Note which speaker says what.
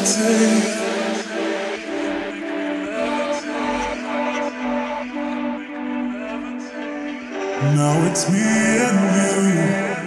Speaker 1: Now it's me and you.